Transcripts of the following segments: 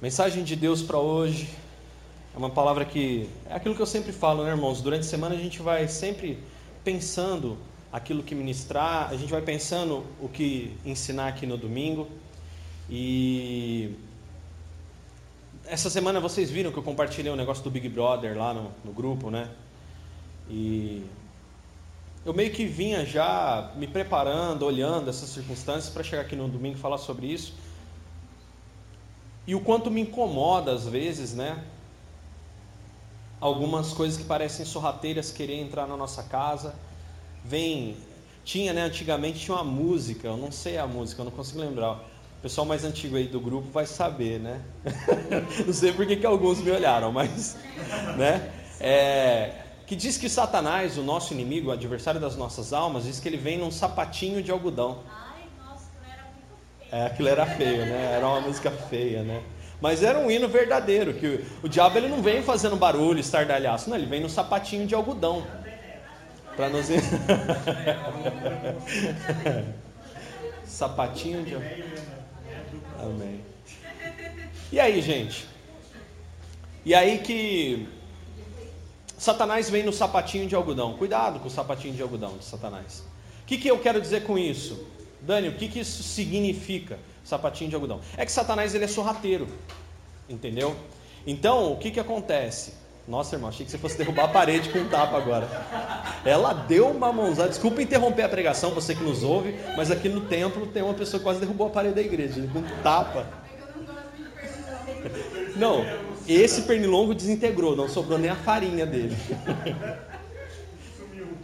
Mensagem de Deus para hoje é uma palavra que é aquilo que eu sempre falo, né, irmãos? Durante a semana a gente vai sempre pensando aquilo que ministrar, a gente vai pensando o que ensinar aqui no domingo. E essa semana vocês viram que eu compartilhei um negócio do Big Brother lá no, no grupo, né? E eu meio que vinha já me preparando, olhando essas circunstâncias para chegar aqui no domingo e falar sobre isso. E o quanto me incomoda às vezes, né? Algumas coisas que parecem sorrateiras querer entrar na nossa casa. Vem, tinha, né, antigamente tinha uma música, eu não sei a música, eu não consigo lembrar. O pessoal mais antigo aí do grupo vai saber, né? não sei por que, alguns me olharam, mas, né? É, que diz que Satanás, o nosso inimigo, o adversário das nossas almas, diz que ele vem num sapatinho de algodão. É, aquilo era feio, né? Era uma música feia, né? Mas era um hino verdadeiro, que o, o diabo ele não vem fazendo barulho, estardalhaço, não, ele vem no sapatinho de algodão. Para nos Sapatinho de Amém. E aí, gente? E aí que Satanás vem no sapatinho de algodão. Cuidado com o sapatinho de algodão de Satanás. O que, que eu quero dizer com isso? Dani, o que, que isso significa, sapatinho de algodão? É que Satanás ele é sorrateiro, entendeu? Então, o que, que acontece? Nossa, irmão, achei que você fosse derrubar a parede com um tapa agora. Ela deu uma mãozada. Desculpa interromper a pregação, você que nos ouve, mas aqui no templo tem uma pessoa que quase derrubou a parede da igreja, com um tapa. Não, esse pernilongo desintegrou, não sobrou nem a farinha dele.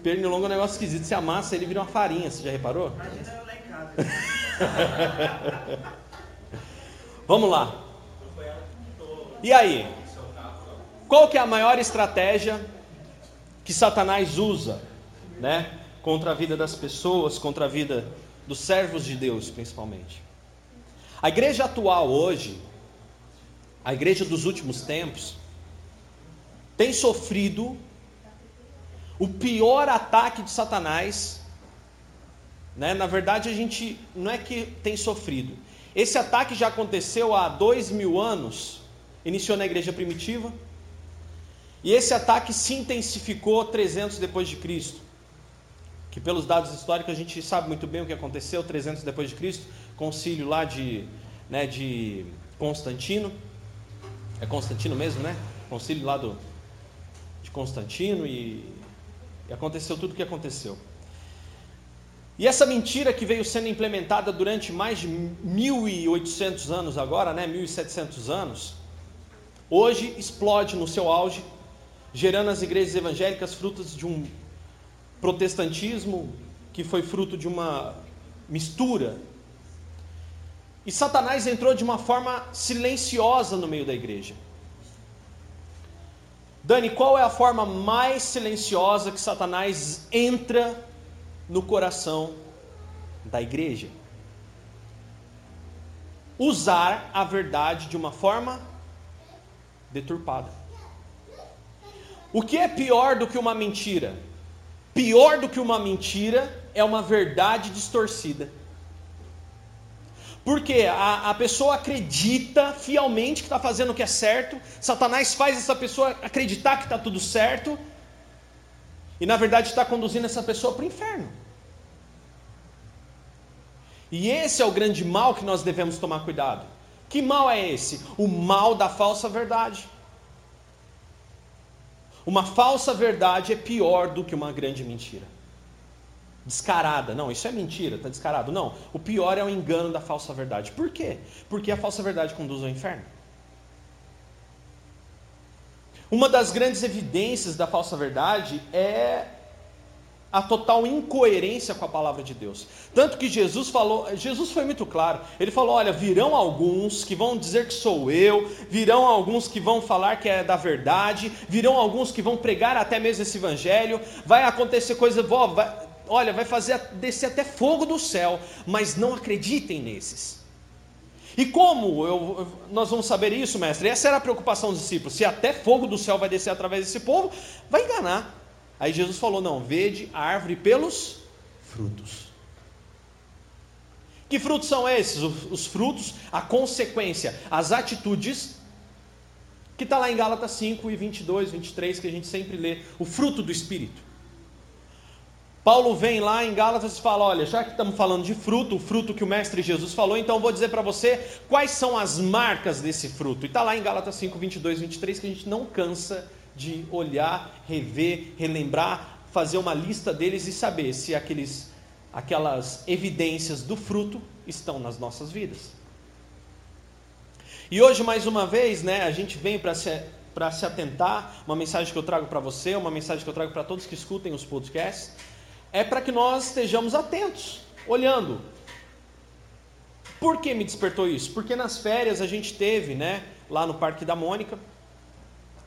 Pernilongo é um negócio esquisito. Você amassa, ele vira uma farinha, você já reparou? Vamos lá. E aí? Qual que é a maior estratégia que Satanás usa, né, contra a vida das pessoas, contra a vida dos servos de Deus, principalmente? A igreja atual hoje, a igreja dos últimos tempos, tem sofrido o pior ataque de Satanás né? Na verdade, a gente não é que tem sofrido. Esse ataque já aconteceu há dois mil anos, iniciou na igreja primitiva, e esse ataque se intensificou 300 depois de Cristo. Que pelos dados históricos a gente sabe muito bem o que aconteceu 300 depois de Cristo, concílio lá de, né, de Constantino. É Constantino mesmo, né? Concílio lá do, de Constantino e, e aconteceu tudo o que aconteceu. E essa mentira que veio sendo implementada durante mais de 1800 anos agora, né, 1700 anos, hoje explode no seu auge, gerando as igrejas evangélicas frutos de um protestantismo que foi fruto de uma mistura. E Satanás entrou de uma forma silenciosa no meio da igreja. Dani, qual é a forma mais silenciosa que Satanás entra no coração da igreja. Usar a verdade de uma forma deturpada. O que é pior do que uma mentira? Pior do que uma mentira é uma verdade distorcida. Porque a, a pessoa acredita fielmente que está fazendo o que é certo, Satanás faz essa pessoa acreditar que está tudo certo, e na verdade está conduzindo essa pessoa para o inferno. E esse é o grande mal que nós devemos tomar cuidado. Que mal é esse? O mal da falsa verdade. Uma falsa verdade é pior do que uma grande mentira. Descarada. Não, isso é mentira, está descarado. Não, o pior é o engano da falsa verdade. Por quê? Porque a falsa verdade conduz ao inferno. Uma das grandes evidências da falsa verdade é a total incoerência com a palavra de Deus. Tanto que Jesus falou, Jesus foi muito claro. Ele falou: "Olha, virão alguns que vão dizer que sou eu, virão alguns que vão falar que é da verdade, virão alguns que vão pregar até mesmo esse evangelho, vai acontecer coisa, vai, olha, vai fazer descer até fogo do céu, mas não acreditem nesses. E como eu, nós vamos saber isso, mestre? Essa era a preocupação dos discípulos. Se até fogo do céu vai descer através desse povo, vai enganar. Aí Jesus falou: não, vede a árvore pelos frutos. Que frutos são esses? Os frutos, a consequência, as atitudes, que está lá em Gálatas 5 e 22, 23, que a gente sempre lê, o fruto do Espírito. Paulo vem lá em Gálatas e fala: Olha, já que estamos falando de fruto, o fruto que o Mestre Jesus falou, então vou dizer para você quais são as marcas desse fruto. E está lá em Gálatas 5, 22, 23, que a gente não cansa de olhar, rever, relembrar, fazer uma lista deles e saber se aqueles, aquelas evidências do fruto estão nas nossas vidas. E hoje, mais uma vez, né, a gente vem para se, se atentar, uma mensagem que eu trago para você, uma mensagem que eu trago para todos que escutem os podcasts é para que nós estejamos atentos, olhando. Por que me despertou isso? Porque nas férias a gente teve, né, lá no Parque da Mônica,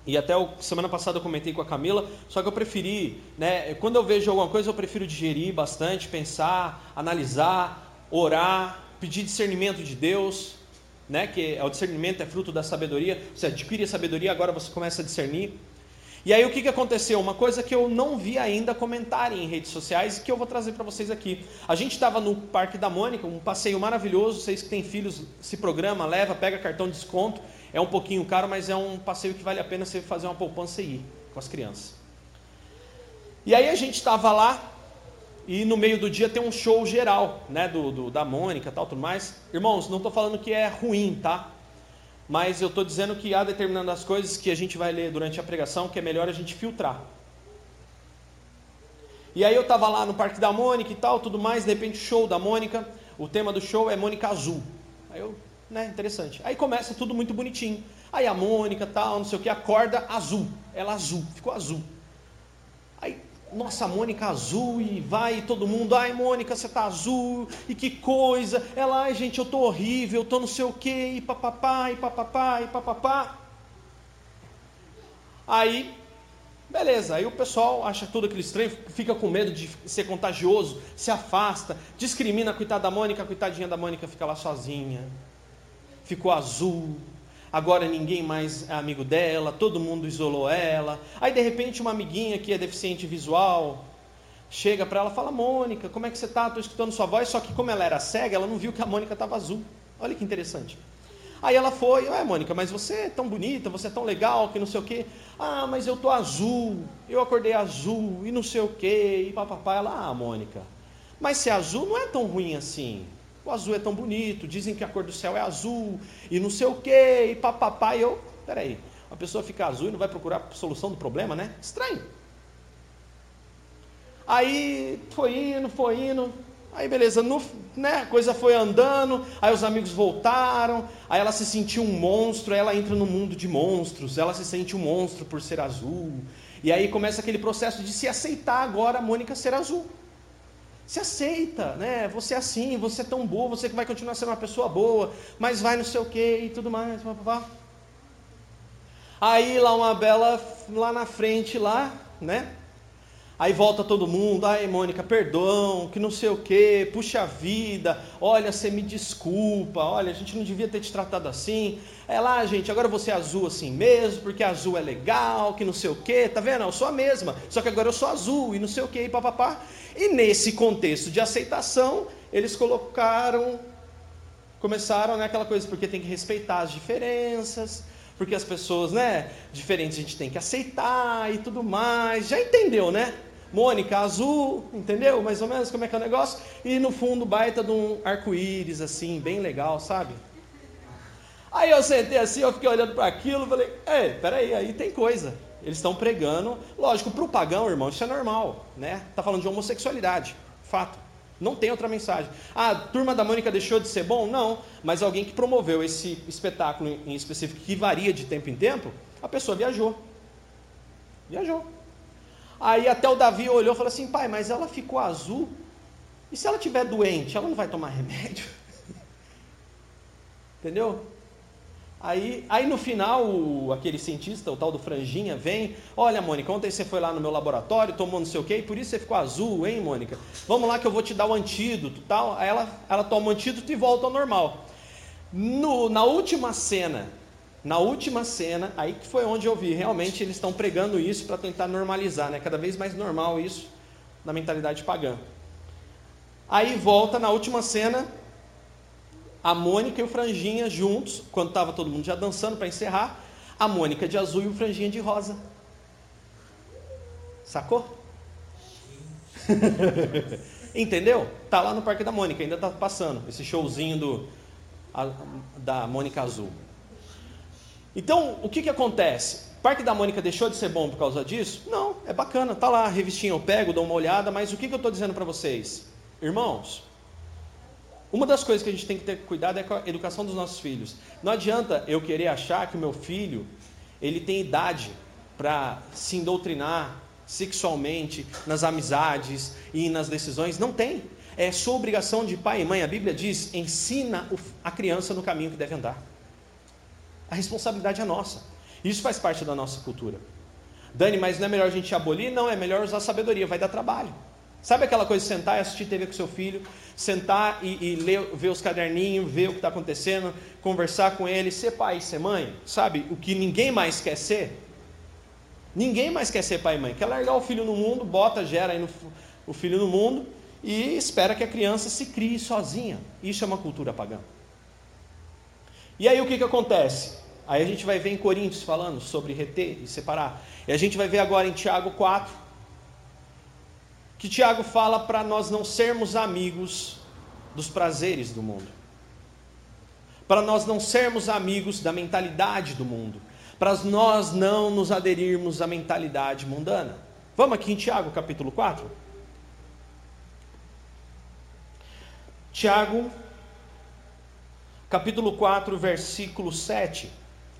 e até o, semana passada eu comentei com a Camila, só que eu preferi, né, quando eu vejo alguma coisa, eu prefiro digerir bastante, pensar, analisar, orar, pedir discernimento de Deus, né, que é o discernimento é fruto da sabedoria. Você adquire a sabedoria, agora você começa a discernir. E aí o que, que aconteceu? Uma coisa que eu não vi ainda comentarem em redes sociais e que eu vou trazer para vocês aqui. A gente estava no Parque da Mônica, um passeio maravilhoso. Vocês que têm filhos, se programa, leva, pega cartão de desconto. É um pouquinho caro, mas é um passeio que vale a pena você fazer uma poupança e ir com as crianças. E aí a gente estava lá e no meio do dia tem um show geral, né, do, do da Mônica, tal, tudo mais. Irmãos, não estou falando que é ruim, tá? mas eu estou dizendo que há determinadas coisas que a gente vai ler durante a pregação que é melhor a gente filtrar. E aí eu estava lá no Parque da Mônica e tal, tudo mais, de repente show da Mônica, o tema do show é Mônica Azul. Aí eu, né, interessante. Aí começa tudo muito bonitinho. Aí a Mônica tal, não sei o que, acorda azul. Ela azul, ficou azul. Aí nossa, Mônica azul, e vai todo mundo, ai Mônica, você tá azul, e que coisa. Ela, ai gente, eu tô horrível, eu tô não sei o que, e papapá, e papapá, e papapá. Aí, beleza, aí o pessoal acha tudo aquele estranho, fica com medo de ser contagioso, se afasta, discrimina a coitada da Mônica, a coitadinha da Mônica fica lá sozinha. Ficou azul, agora ninguém mais é amigo dela, todo mundo isolou ela. Aí de repente uma amiguinha que é deficiente visual chega para ela e fala: Mônica, como é que você está? Estou escutando sua voz. Só que como ela era cega, ela não viu que a Mônica estava azul. Olha que interessante. Aí ela foi, ué Mônica, mas você é tão bonita, você é tão legal, que não sei o quê. Ah, mas eu tô azul, eu acordei azul, e não sei o quê, e papapá. Ela, ah, Mônica, mas ser azul não é tão ruim assim. O azul é tão bonito, dizem que a cor do céu é azul, e não sei o que, e papapá. E eu, peraí, a pessoa fica azul e não vai procurar solução do problema, né? Estranho. Aí foi indo, foi indo, aí beleza, no, né, a coisa foi andando, aí os amigos voltaram, aí ela se sentiu um monstro, aí ela entra no mundo de monstros, ela se sente um monstro por ser azul, e aí começa aquele processo de se aceitar agora a Mônica ser azul. Se aceita, né? Você é assim, você é tão boa, você vai continuar sendo uma pessoa boa, mas vai não sei o que e tudo mais. Blá, blá, blá. Aí lá uma bela, lá na frente, lá, né? Aí volta todo mundo, ai Mônica, perdão, que não sei o que, puxa vida, olha, você me desculpa, olha, a gente não devia ter te tratado assim. É lá, gente, agora você é azul assim mesmo, porque azul é legal, que não sei o que, tá vendo? Eu sou a mesma, só que agora eu sou azul e não sei o que, e papapá. E nesse contexto de aceitação, eles colocaram, começaram né, aquela coisa, porque tem que respeitar as diferenças, porque as pessoas, né, diferentes a gente tem que aceitar e tudo mais. Já entendeu, né? Mônica azul, entendeu? Mais ou menos como é que é o negócio. E no fundo, baita de um arco-íris, assim, bem legal, sabe? Aí eu sentei assim, eu fiquei olhando para aquilo, falei, é, peraí, aí tem coisa. Eles estão pregando, lógico, para o pagão, irmão, isso é normal, né? Tá falando de homossexualidade, fato. Não tem outra mensagem. Ah, a turma da Mônica deixou de ser bom? Não. Mas alguém que promoveu esse espetáculo em específico, que varia de tempo em tempo, a pessoa viajou. Viajou. Aí até o Davi olhou e falou assim: pai, mas ela ficou azul. E se ela estiver doente, ela não vai tomar remédio? Entendeu? Aí, aí no final, o, aquele cientista, o tal do Franjinha, vem: Olha, Mônica, ontem você foi lá no meu laboratório, tomou não sei o quê, e por isso você ficou azul, hein, Mônica? Vamos lá que eu vou te dar o antídoto tal. Aí ela, ela toma o antídoto e volta ao normal. No, na última cena, na última cena, aí que foi onde eu vi, realmente eles estão pregando isso para tentar normalizar, né? Cada vez mais normal isso na mentalidade pagã. Aí volta na última cena, a Mônica e o Franjinha juntos, quando estava todo mundo já dançando para encerrar, a Mônica de azul e o Franjinha de rosa. Sacou? Entendeu? Tá lá no Parque da Mônica, ainda tá passando esse showzinho do, a, da Mônica Azul. Então, o que que acontece? Parque da Mônica deixou de ser bom por causa disso? Não, é bacana, tá lá, revistinha eu pego, dou uma olhada, mas o que que eu estou dizendo para vocês? Irmãos, uma das coisas que a gente tem que ter cuidado é com a educação dos nossos filhos. Não adianta eu querer achar que o meu filho ele tem idade para se doutrinar sexualmente nas amizades e nas decisões. Não tem. É sua obrigação de pai e mãe. A Bíblia diz: ensina a criança no caminho que deve andar. A responsabilidade é nossa. Isso faz parte da nossa cultura. Dani, mas não é melhor a gente abolir? Não, é melhor usar sabedoria, vai dar trabalho. Sabe aquela coisa de sentar e assistir TV com seu filho, sentar e, e ler, ver os caderninhos, ver o que está acontecendo, conversar com ele, ser pai, ser mãe? Sabe o que ninguém mais quer ser? Ninguém mais quer ser pai e mãe. Quer largar o filho no mundo, bota, gera aí no, o filho no mundo e espera que a criança se crie sozinha. Isso é uma cultura pagã. E aí o que, que acontece? Aí a gente vai ver em Coríntios falando sobre reter e separar. E a gente vai ver agora em Tiago 4, que Tiago fala para nós não sermos amigos dos prazeres do mundo, para nós não sermos amigos da mentalidade do mundo, para nós não nos aderirmos à mentalidade mundana. Vamos aqui em Tiago capítulo 4? Tiago, capítulo 4, versículo 7.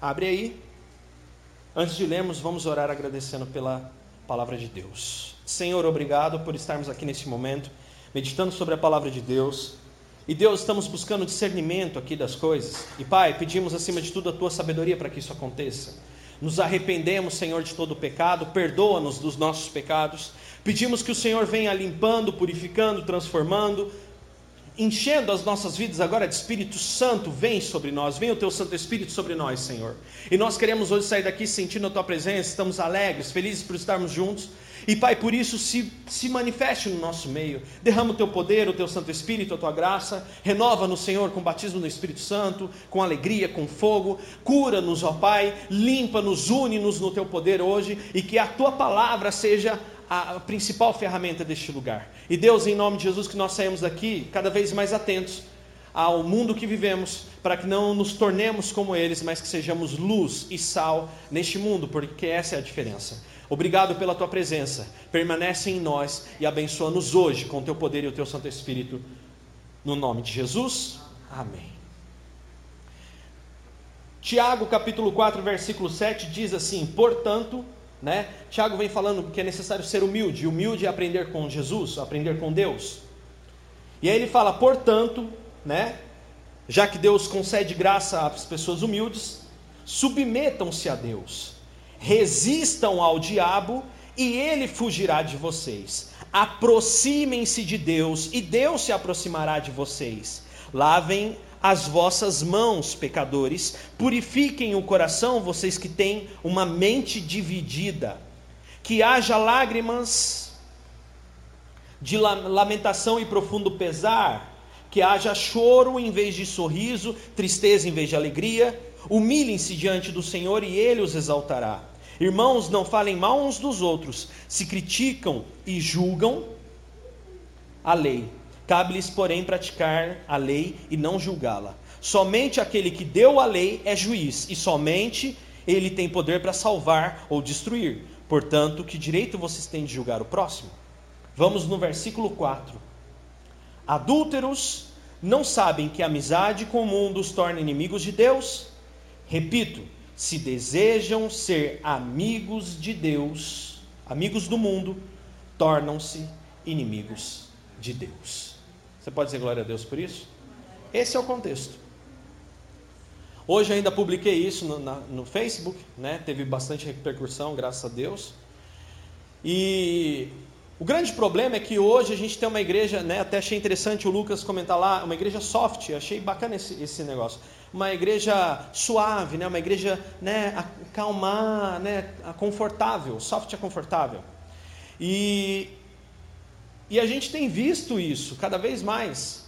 Abre aí. Antes de lermos, vamos orar agradecendo pela palavra de Deus. Senhor, obrigado por estarmos aqui nesse momento, meditando sobre a palavra de Deus. E Deus, estamos buscando discernimento aqui das coisas. E Pai, pedimos acima de tudo a tua sabedoria para que isso aconteça. Nos arrependemos, Senhor, de todo o pecado, perdoa-nos dos nossos pecados. Pedimos que o Senhor venha limpando, purificando, transformando, enchendo as nossas vidas agora de Espírito Santo, vem sobre nós, vem o teu Santo Espírito sobre nós, Senhor. E nós queremos hoje sair daqui sentindo a tua presença, estamos alegres, felizes por estarmos juntos. E Pai, por isso se, se manifeste no nosso meio. Derrama o teu poder, o teu Santo Espírito, a tua graça. Renova-nos, Senhor, com batismo no Espírito Santo, com alegria, com fogo. Cura-nos, ó Pai. Limpa-nos, une-nos no teu poder hoje. E que a tua palavra seja a principal ferramenta deste lugar. E Deus, em nome de Jesus, que nós saímos daqui cada vez mais atentos ao mundo que vivemos, para que não nos tornemos como eles, mas que sejamos luz e sal neste mundo, porque essa é a diferença. Obrigado pela tua presença. Permanece em nós e abençoa-nos hoje com o teu poder e o teu Santo Espírito. No nome de Jesus. Amém. Tiago capítulo 4, versículo 7 diz assim: "Portanto, né? Tiago vem falando que é necessário ser humilde, humilde é aprender com Jesus, aprender com Deus. E aí ele fala: "Portanto, né? Já que Deus concede graça às pessoas humildes, submetam-se a Deus." resistam ao diabo e ele fugirá de vocês. Aproximem-se de Deus e Deus se aproximará de vocês. Lavem as vossas mãos, pecadores, purifiquem o coração, vocês que têm uma mente dividida. Que haja lágrimas de lamentação e profundo pesar, que haja choro em vez de sorriso, tristeza em vez de alegria. Humilhem-se diante do Senhor e ele os exaltará. Irmãos, não falem mal uns dos outros, se criticam e julgam a lei. Cabe-lhes, porém, praticar a lei e não julgá-la. Somente aquele que deu a lei é juiz, e somente ele tem poder para salvar ou destruir. Portanto, que direito vocês têm de julgar o próximo? Vamos no versículo 4. Adúlteros não sabem que a amizade com o mundo os torna inimigos de Deus? Repito, se desejam ser amigos de Deus, amigos do mundo, tornam-se inimigos de Deus. Você pode dizer glória a Deus por isso? Esse é o contexto. Hoje ainda publiquei isso no, na, no Facebook, né? teve bastante repercussão, graças a Deus. E o grande problema é que hoje a gente tem uma igreja, né? até achei interessante o Lucas comentar lá, uma igreja soft, achei bacana esse, esse negócio uma igreja suave, né? uma igreja né, acalmar, né, confortável, soft é confortável. E, e a gente tem visto isso cada vez mais.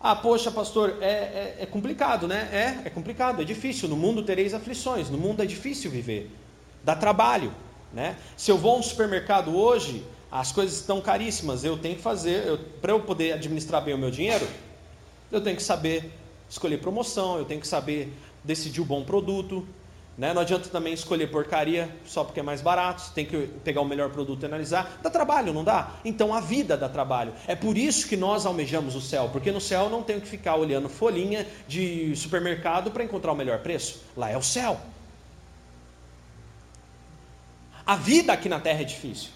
Ah, poxa, pastor, é, é, é, complicado, né? É, é complicado, é difícil. No mundo tereis aflições, no mundo é difícil viver. Dá trabalho, né? Se eu vou a um supermercado hoje, as coisas estão caríssimas. Eu tenho que fazer, para eu poder administrar bem o meu dinheiro, eu tenho que saber escolher promoção, eu tenho que saber decidir o bom produto, né? Não adianta também escolher porcaria só porque é mais barato, tem que pegar o melhor produto e analisar. Dá trabalho, não dá? Então a vida dá trabalho. É por isso que nós almejamos o céu, porque no céu não tenho que ficar olhando folhinha de supermercado para encontrar o melhor preço. Lá é o céu. A vida aqui na terra é difícil.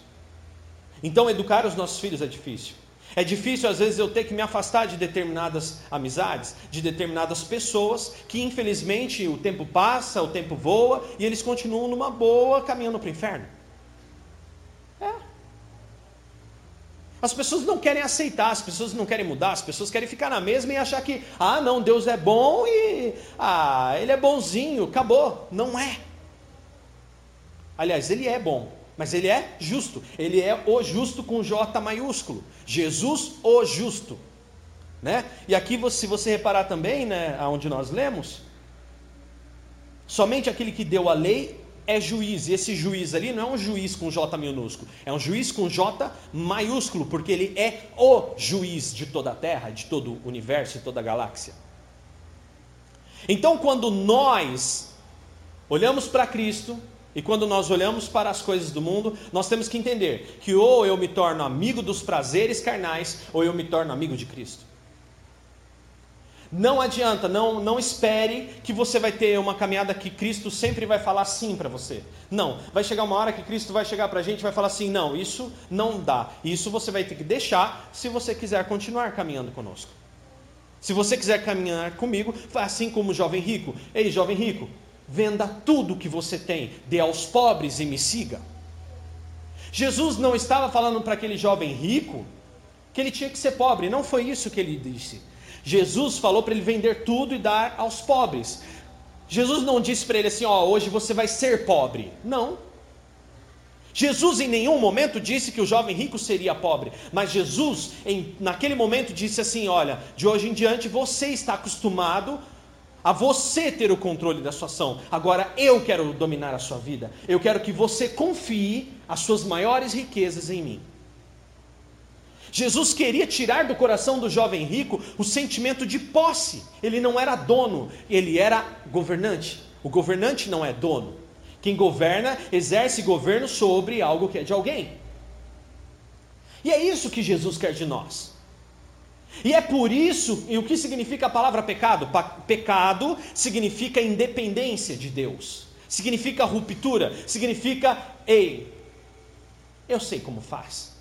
Então educar os nossos filhos é difícil. É difícil às vezes eu ter que me afastar de determinadas amizades, de determinadas pessoas que infelizmente o tempo passa, o tempo voa e eles continuam numa boa caminhando para o inferno. É. As pessoas não querem aceitar, as pessoas não querem mudar, as pessoas querem ficar na mesma e achar que, ah, não, Deus é bom e, ah, ele é bonzinho, acabou. Não é. Aliás, ele é bom, mas ele é justo. Ele é o justo com J maiúsculo. Jesus, o justo. Né? E aqui, se você reparar também, né, onde nós lemos, somente aquele que deu a lei é juiz. E esse juiz ali não é um juiz com J minúsculo, é um juiz com J maiúsculo, porque ele é o juiz de toda a terra, de todo o universo e toda a galáxia. Então, quando nós olhamos para Cristo, e quando nós olhamos para as coisas do mundo, nós temos que entender que ou eu me torno amigo dos prazeres carnais, ou eu me torno amigo de Cristo. Não adianta, não, não espere que você vai ter uma caminhada que Cristo sempre vai falar sim para você. Não, vai chegar uma hora que Cristo vai chegar para a gente e vai falar assim: não, isso não dá. Isso você vai ter que deixar se você quiser continuar caminhando conosco. Se você quiser caminhar comigo, assim como o jovem rico. Ei, jovem rico, Venda tudo que você tem, dê aos pobres e me siga. Jesus não estava falando para aquele jovem rico que ele tinha que ser pobre, não foi isso que ele disse. Jesus falou para ele vender tudo e dar aos pobres. Jesus não disse para ele assim: Ó, oh, hoje você vai ser pobre. Não. Jesus em nenhum momento disse que o jovem rico seria pobre, mas Jesus, em, naquele momento, disse assim: Olha, de hoje em diante você está acostumado a você ter o controle da sua ação. Agora eu quero dominar a sua vida. Eu quero que você confie as suas maiores riquezas em mim. Jesus queria tirar do coração do jovem rico o sentimento de posse. Ele não era dono, ele era governante. O governante não é dono. Quem governa exerce governo sobre algo que é de alguém. E é isso que Jesus quer de nós. E é por isso, e o que significa a palavra pecado? Pecado significa independência de Deus, significa ruptura, significa, ei, eu sei como faz.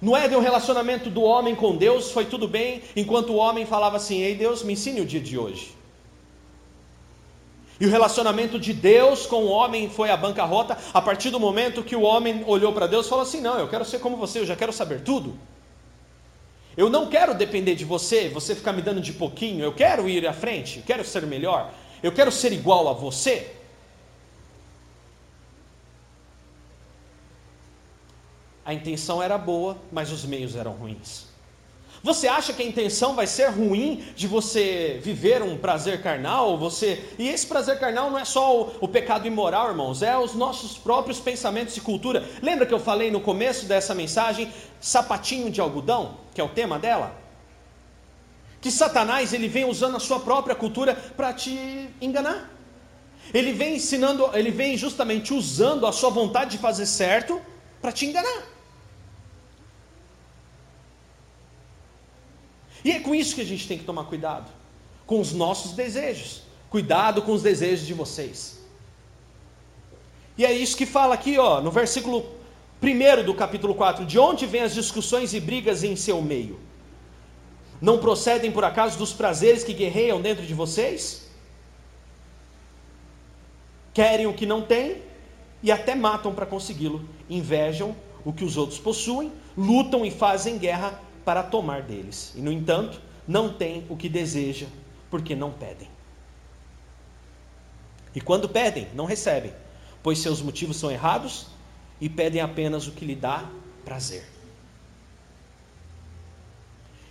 No Éden, o relacionamento do homem com Deus foi tudo bem, enquanto o homem falava assim: Ei Deus, me ensine o dia de hoje. E o relacionamento de Deus com o homem foi a bancarrota a partir do momento que o homem olhou para Deus e falou assim: Não, eu quero ser como você, eu já quero saber tudo. Eu não quero depender de você, você ficar me dando de pouquinho. Eu quero ir à frente, eu quero ser melhor, eu quero ser igual a você. A intenção era boa, mas os meios eram ruins. Você acha que a intenção vai ser ruim de você viver um prazer carnal? Você e esse prazer carnal não é só o, o, pecado imoral, irmãos, é os nossos próprios pensamentos e cultura. Lembra que eu falei no começo dessa mensagem, sapatinho de algodão, que é o tema dela? Que Satanás ele vem usando a sua própria cultura para te enganar. Ele vem ensinando, ele vem justamente usando a sua vontade de fazer certo para te enganar. E é com isso que a gente tem que tomar cuidado com os nossos desejos. Cuidado com os desejos de vocês. E é isso que fala aqui, ó, no versículo 1 do capítulo 4: De onde vêm as discussões e brigas em seu meio? Não procedem por acaso dos prazeres que guerreiam dentro de vocês? Querem o que não têm e até matam para consegui-lo. Invejam o que os outros possuem, lutam e fazem guerra para tomar deles. E, no entanto, não tem o que deseja, porque não pedem. E quando pedem, não recebem, pois seus motivos são errados e pedem apenas o que lhe dá prazer.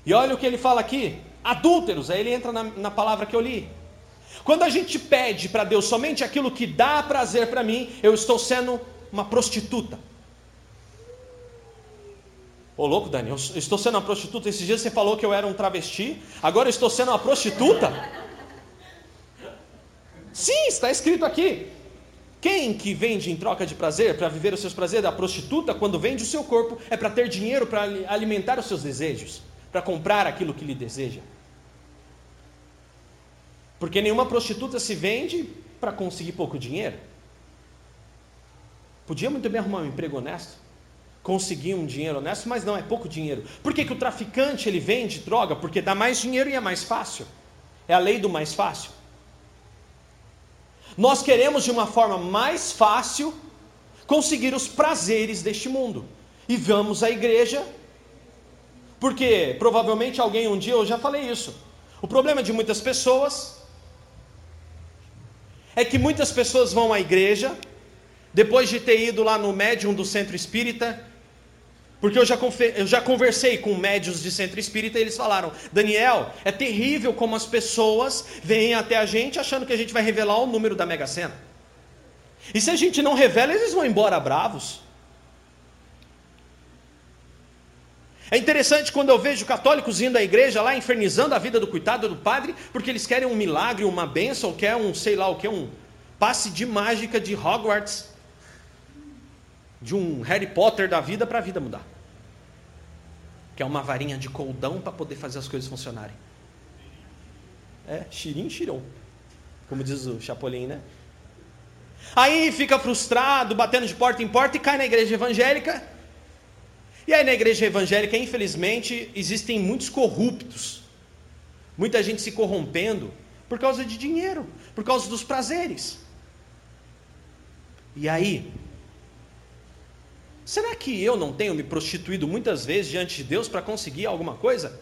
E olha o que ele fala aqui: adúlteros. Aí ele entra na, na palavra que eu li. Quando a gente pede para Deus somente aquilo que dá prazer para mim, eu estou sendo uma prostituta. Ô louco, Dani, eu estou sendo uma prostituta. Esses dias você falou que eu era um travesti, agora eu estou sendo uma prostituta? Sim, está escrito aqui. Quem que vende em troca de prazer, para viver os seus prazeres? A prostituta, quando vende o seu corpo, é para ter dinheiro para alimentar os seus desejos, para comprar aquilo que lhe deseja. Porque nenhuma prostituta se vende para conseguir pouco dinheiro. Podia muito bem arrumar um emprego honesto, conseguir um dinheiro honesto, mas não, é pouco dinheiro. Por que, que o traficante ele vende droga? Porque dá mais dinheiro e é mais fácil. É a lei do mais fácil. Nós queremos de uma forma mais fácil conseguir os prazeres deste mundo. E vamos à igreja, porque provavelmente alguém um dia, eu já falei isso. O problema de muitas pessoas é que muitas pessoas vão à igreja, depois de ter ido lá no médium do centro espírita, porque eu já, eu já conversei com médios de centro espírita e eles falaram: Daniel, é terrível como as pessoas vêm até a gente achando que a gente vai revelar o número da Mega Sena. E se a gente não revela, eles vão embora bravos. É interessante quando eu vejo católicos indo à igreja lá infernizando a vida do coitado do padre, porque eles querem um milagre, uma benção, quer um, sei lá o que, um passe de mágica de Hogwarts de um Harry Potter da vida para a vida mudar. Que é uma varinha de coldão para poder fazer as coisas funcionarem. É, xirim, xirão. Como diz o Chapolin, né? Aí fica frustrado, batendo de porta em porta e cai na igreja evangélica. E aí na igreja evangélica, infelizmente, existem muitos corruptos. Muita gente se corrompendo por causa de dinheiro, por causa dos prazeres. E aí, Será que eu não tenho me prostituído muitas vezes diante de Deus para conseguir alguma coisa?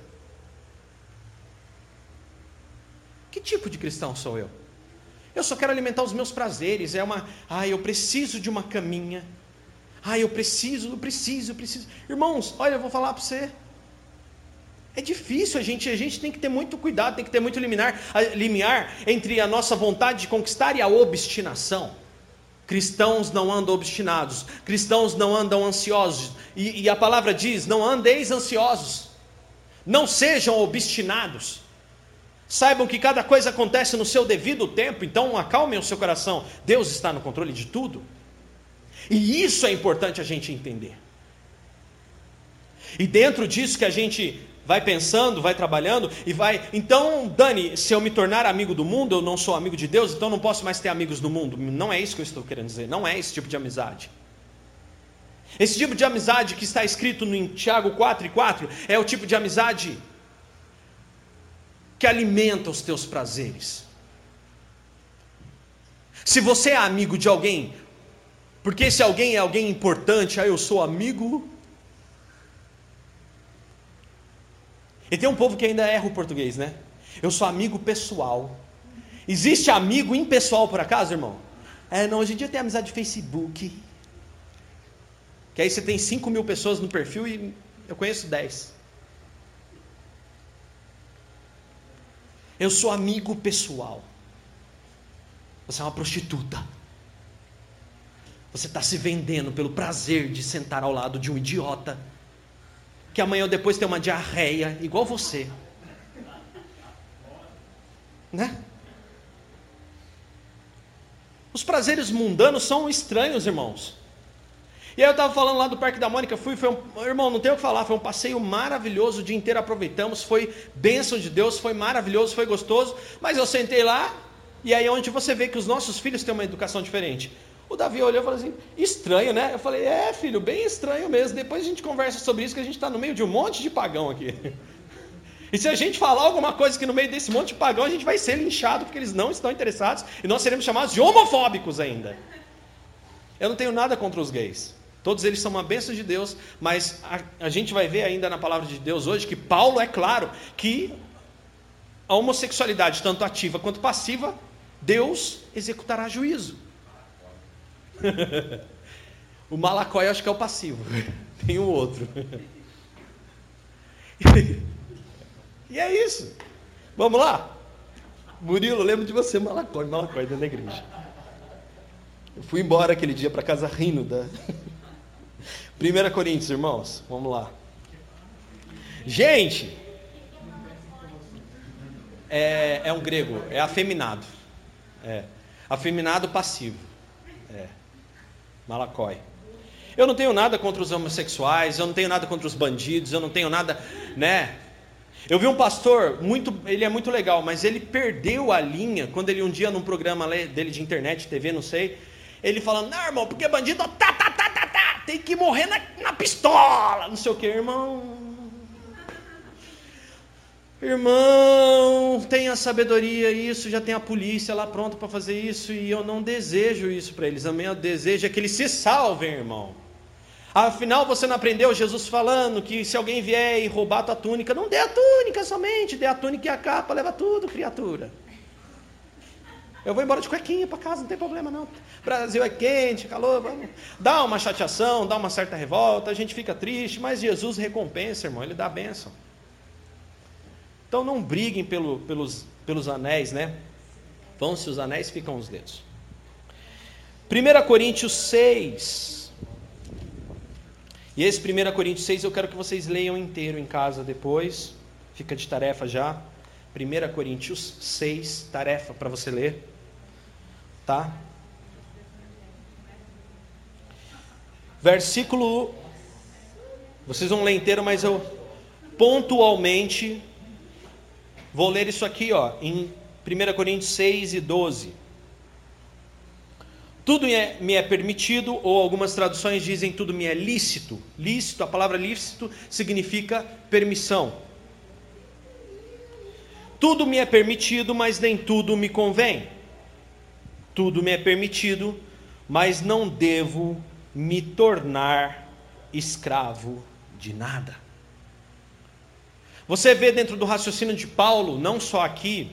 Que tipo de cristão sou eu? Eu só quero alimentar os meus prazeres. É uma, ah, eu preciso de uma caminha. Ah, eu preciso, eu preciso, eu preciso. Irmãos, olha, eu vou falar para você. É difícil, a gente, a gente tem que ter muito cuidado, tem que ter muito limiar, limiar entre a nossa vontade de conquistar e a obstinação. Cristãos não andam obstinados, cristãos não andam ansiosos, e, e, a palavra diz: não andeis ansiosos, não sejam obstinados. Saibam que cada coisa acontece no seu devido tempo, então acalmem o seu coração. Deus está no controle de tudo. E isso é importante a gente entender. E dentro disso que a gente vai pensando, vai trabalhando e vai. Então, Dani, se eu me tornar amigo do mundo, eu não sou amigo de Deus, então não posso mais ter amigos do mundo. Não é isso que eu estou querendo dizer, não é esse tipo de amizade. Esse tipo de amizade que está escrito no Tiago 4 e 4 é o tipo de amizade que alimenta os teus prazeres. Se você é amigo de alguém, porque esse alguém é alguém importante, aí ah, eu sou amigo E tem um povo que ainda erra o português, né? Eu sou amigo pessoal. Existe amigo impessoal por acaso, irmão? É, não, hoje em dia tem amizade de Facebook. Que aí você tem 5 mil pessoas no perfil e eu conheço 10. Eu sou amigo pessoal. Você é uma prostituta. Você está se vendendo pelo prazer de sentar ao lado de um idiota que amanhã ou depois tem uma diarreia, igual você. Né? Os prazeres mundanos são estranhos, irmãos. E aí eu estava falando lá do Parque da Mônica, fui, foi um, irmão, não tenho o que falar, foi um passeio maravilhoso, o dia inteiro aproveitamos, foi bênção de Deus, foi maravilhoso, foi gostoso, mas eu sentei lá, e aí é onde você vê que os nossos filhos têm uma educação diferente. O Davi olhou e falou assim: estranho, né? Eu falei: é, filho, bem estranho mesmo. Depois a gente conversa sobre isso, que a gente está no meio de um monte de pagão aqui. E se a gente falar alguma coisa que no meio desse monte de pagão, a gente vai ser linchado porque eles não estão interessados e nós seremos chamados de homofóbicos ainda. Eu não tenho nada contra os gays. Todos eles são uma bênção de Deus, mas a, a gente vai ver ainda na palavra de Deus hoje que Paulo é claro que a homossexualidade, tanto ativa quanto passiva, Deus executará juízo. o malacói acho que é o passivo. Tem o outro. E é isso. Vamos lá? Murilo, lembro de você, Malacói, Malacói, dentro da igreja. Eu fui embora aquele dia para casa rindo da. 1 Coríntios, irmãos, vamos lá. Gente, é, é um grego, é afeminado. É. Afeminado passivo. Malacói. Eu não tenho nada contra os homossexuais, eu não tenho nada contra os bandidos, eu não tenho nada, né? Eu vi um pastor, muito, ele é muito legal, mas ele perdeu a linha quando ele um dia num programa dele de internet, TV, não sei, ele falando, não, irmão, porque bandido tá, tá, tá, tá, tá, tem que morrer na, na pistola, não sei o que, irmão. Irmão, tenha sabedoria, isso, já tem a polícia lá pronta para fazer isso, e eu não desejo isso para eles, a meu desejo é que eles se salvem, irmão. Afinal, você não aprendeu Jesus falando que se alguém vier e roubar a tua túnica, não dê a túnica somente, dê a túnica e a capa, leva tudo, criatura. Eu vou embora de cuequinha para casa, não tem problema não. Brasil é quente, calor, vamos. Dá uma chateação, dá uma certa revolta, a gente fica triste, mas Jesus recompensa, irmão, ele dá a bênção. Então não briguem pelo, pelos, pelos anéis, né? Vão-se os anéis, ficam os dedos. 1 Coríntios 6. E esse 1 Coríntios 6 eu quero que vocês leiam inteiro em casa depois. Fica de tarefa já. 1 Coríntios 6, tarefa para você ler tá? Versículo Vocês vão ler inteiro, mas eu pontualmente vou ler isso aqui, ó, em 1 Coríntios 6 e 12. Tudo me é permitido, ou algumas traduções dizem tudo me é lícito. Lícito, a palavra lícito significa permissão. Tudo me é permitido, mas nem tudo me convém. Tudo me é permitido, mas não devo me tornar escravo de nada. Você vê dentro do raciocínio de Paulo, não só aqui,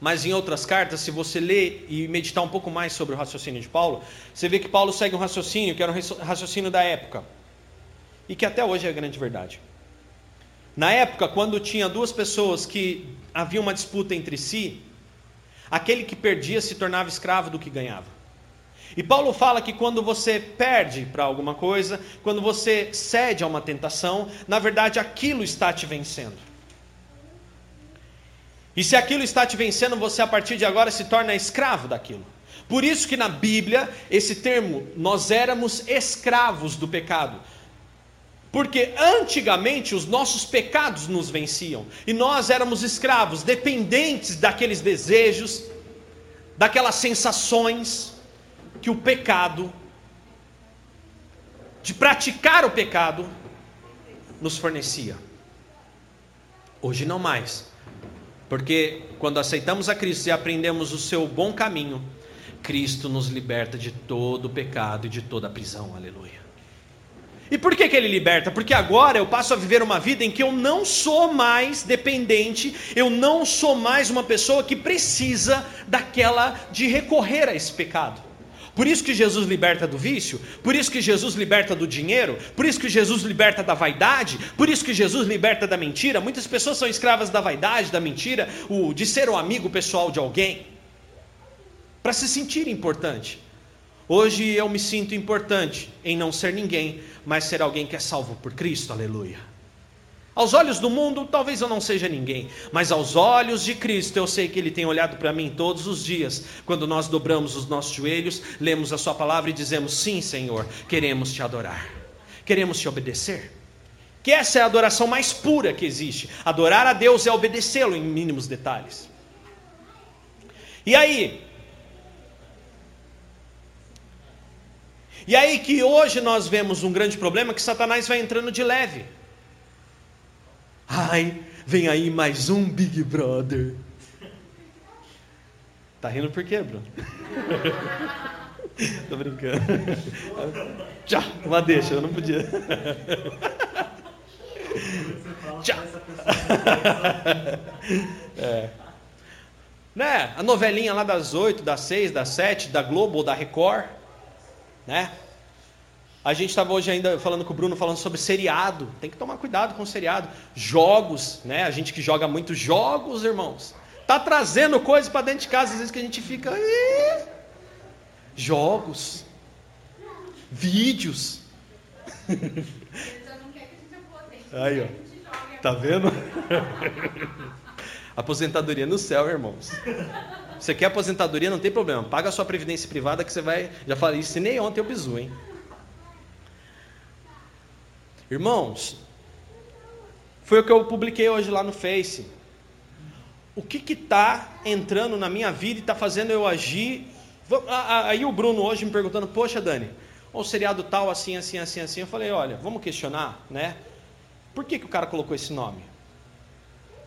mas em outras cartas, se você ler e meditar um pouco mais sobre o raciocínio de Paulo, você vê que Paulo segue um raciocínio que era um raciocínio da época e que até hoje é grande verdade. Na época, quando tinha duas pessoas que havia uma disputa entre si, aquele que perdia se tornava escravo do que ganhava. E Paulo fala que quando você perde para alguma coisa, quando você cede a uma tentação, na verdade aquilo está te vencendo. E se aquilo está te vencendo, você a partir de agora se torna escravo daquilo. Por isso que na Bíblia, esse termo, nós éramos escravos do pecado. Porque antigamente os nossos pecados nos venciam e nós éramos escravos, dependentes daqueles desejos, daquelas sensações que o pecado, de praticar o pecado, nos fornecia. Hoje não mais, porque quando aceitamos a Cristo e aprendemos o seu bom caminho, Cristo nos liberta de todo o pecado e de toda a prisão, aleluia. E por que, que ele liberta? Porque agora eu passo a viver uma vida em que eu não sou mais dependente, eu não sou mais uma pessoa que precisa daquela de recorrer a esse pecado. Por isso que Jesus liberta do vício, por isso que Jesus liberta do dinheiro, por isso que Jesus liberta da vaidade, por isso que Jesus liberta da mentira. Muitas pessoas são escravas da vaidade, da mentira, o, de ser o amigo pessoal de alguém, para se sentir importante. Hoje eu me sinto importante em não ser ninguém, mas ser alguém que é salvo por Cristo, aleluia. Aos olhos do mundo, talvez eu não seja ninguém, mas aos olhos de Cristo, eu sei que Ele tem olhado para mim todos os dias, quando nós dobramos os nossos joelhos, lemos a Sua palavra e dizemos: Sim, Senhor, queremos te adorar, queremos te obedecer. Que essa é a adoração mais pura que existe. Adorar a Deus é obedecê-lo em mínimos detalhes. E aí, E aí que hoje nós vemos um grande problema que Satanás vai entrando de leve. Ai, vem aí mais um Big Brother. Tá rindo por quê, Bruno? Tô brincando. Tchau, uma deixa, eu não podia. Tchau. É. Né? A novelinha lá das oito, das seis, das sete, da Globo ou da Record né? A gente estava hoje ainda falando com o Bruno, falando sobre seriado. Tem que tomar cuidado com o seriado. Jogos, né? A gente que joga muito jogos, irmãos. Tá trazendo coisas para dentro de casa, às vezes que a gente fica. Jogos. Vídeos. Aí, ó. Tá vendo? Aposentadoria no céu, irmãos. Você quer aposentadoria, não tem problema. Paga a sua previdência privada que você vai. Já falei isso nem ontem eu bizu, hein? Irmãos, foi o que eu publiquei hoje lá no Face. O que está entrando na minha vida e está fazendo eu agir? Aí o Bruno hoje me perguntando, poxa Dani, o seriado tal, assim, assim, assim, assim. Eu falei, olha, vamos questionar, né? Por que, que o cara colocou esse nome?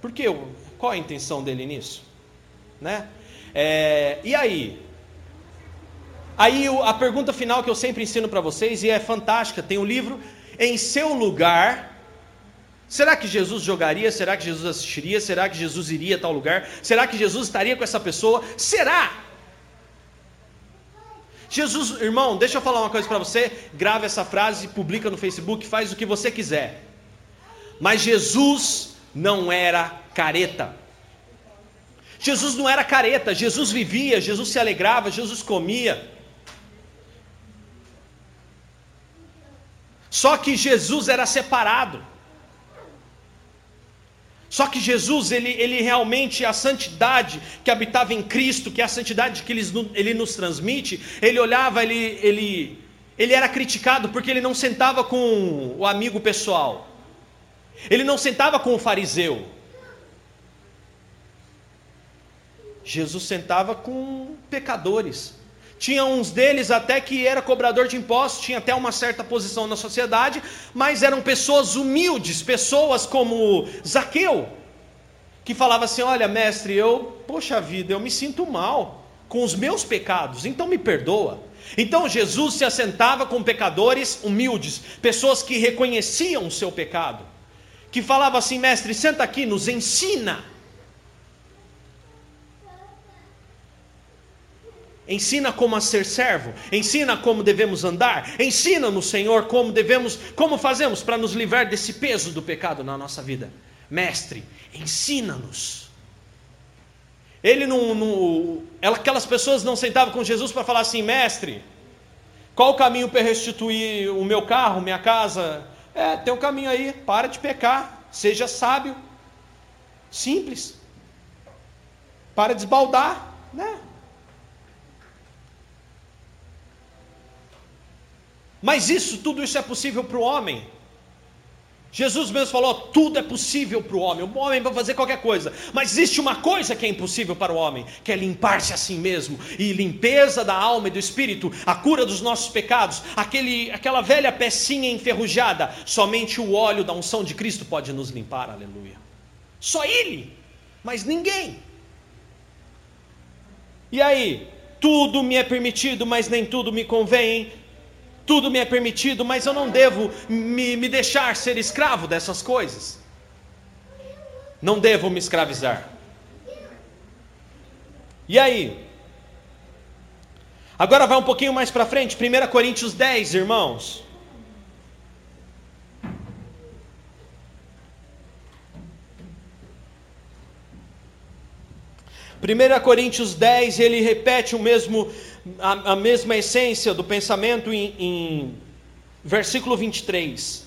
Por que, qual a intenção dele nisso? Né? É, e aí? Aí a pergunta final que eu sempre ensino para vocês, e é fantástica, tem um livro Em Seu Lugar. Será que Jesus jogaria? Será que Jesus assistiria? Será que Jesus iria a tal lugar? Será que Jesus estaria com essa pessoa? Será? Jesus, irmão, deixa eu falar uma coisa para você. Grava essa frase, publica no Facebook, faz o que você quiser. Mas Jesus não era careta. Jesus não era careta, Jesus vivia, Jesus se alegrava, Jesus comia. Só que Jesus era separado. Só que Jesus, ele, ele realmente, a santidade que habitava em Cristo, que é a santidade que ele, ele nos transmite, ele olhava, ele, ele, ele era criticado porque ele não sentava com o amigo pessoal, ele não sentava com o fariseu, Jesus sentava com pecadores. Tinha uns deles até que era cobrador de impostos, tinha até uma certa posição na sociedade, mas eram pessoas humildes, pessoas como Zaqueu, que falava assim: Olha, mestre, eu, poxa vida, eu me sinto mal com os meus pecados, então me perdoa. Então Jesus se assentava com pecadores humildes, pessoas que reconheciam o seu pecado, que falava assim: Mestre, senta aqui, nos ensina. Ensina como a ser servo, ensina como devemos andar, ensina no Senhor como devemos, como fazemos para nos livrar desse peso do pecado na nossa vida. Mestre, ensina-nos. Ele não, não, aquelas pessoas não sentavam com Jesus para falar assim, mestre, qual o caminho para restituir o meu carro, minha casa? É, tem um caminho aí, para de pecar, seja sábio, simples, para de esbaldar, né? Mas isso, tudo isso é possível para o homem. Jesus mesmo falou: tudo é possível para o homem. O homem vai fazer qualquer coisa. Mas existe uma coisa que é impossível para o homem, que é limpar-se a si mesmo. E limpeza da alma e do espírito, a cura dos nossos pecados, aquele, aquela velha pecinha enferrujada. Somente o óleo da unção de Cristo pode nos limpar. Aleluia. Só Ele, mas ninguém. E aí? Tudo me é permitido, mas nem tudo me convém tudo me é permitido, mas eu não devo me, me deixar ser escravo dessas coisas. Não devo me escravizar. E aí? Agora vai um pouquinho mais para frente, 1 Coríntios 10, irmãos. Primeira Coríntios 10, ele repete o mesmo a, a mesma essência do pensamento em, em versículo 23.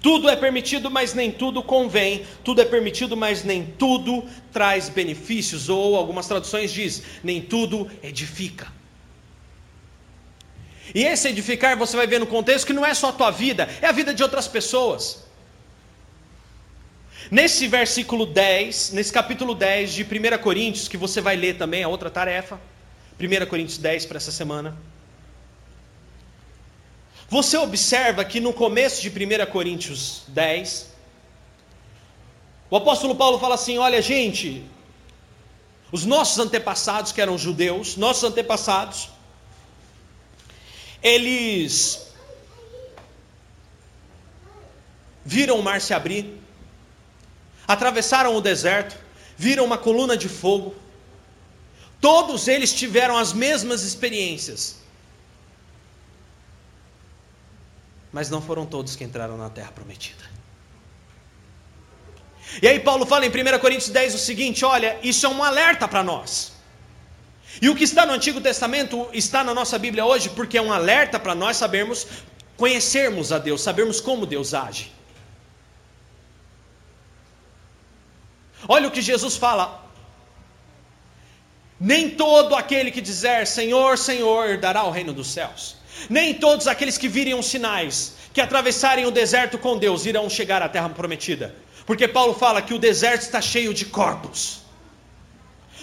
Tudo é permitido, mas nem tudo convém. Tudo é permitido, mas nem tudo traz benefícios. Ou algumas traduções diz, nem tudo edifica. E esse edificar você vai ver no contexto que não é só a tua vida, é a vida de outras pessoas. Nesse versículo 10, nesse capítulo 10 de 1 Coríntios, que você vai ler também, a outra tarefa. 1 Coríntios 10 para essa semana. Você observa que no começo de 1 Coríntios 10, o apóstolo Paulo fala assim: olha, gente, os nossos antepassados, que eram judeus, nossos antepassados, eles viram o mar se abrir, atravessaram o deserto, viram uma coluna de fogo, Todos eles tiveram as mesmas experiências. Mas não foram todos que entraram na terra prometida. E aí Paulo fala em 1 Coríntios 10 o seguinte: olha, isso é um alerta para nós. E o que está no Antigo Testamento está na nossa Bíblia hoje, porque é um alerta para nós sabermos, conhecermos a Deus, sabermos como Deus age. Olha o que Jesus fala. Nem todo aquele que dizer Senhor, Senhor, dará o reino dos céus. Nem todos aqueles que virem os sinais, que atravessarem o deserto com Deus, irão chegar à terra prometida. Porque Paulo fala que o deserto está cheio de corpos.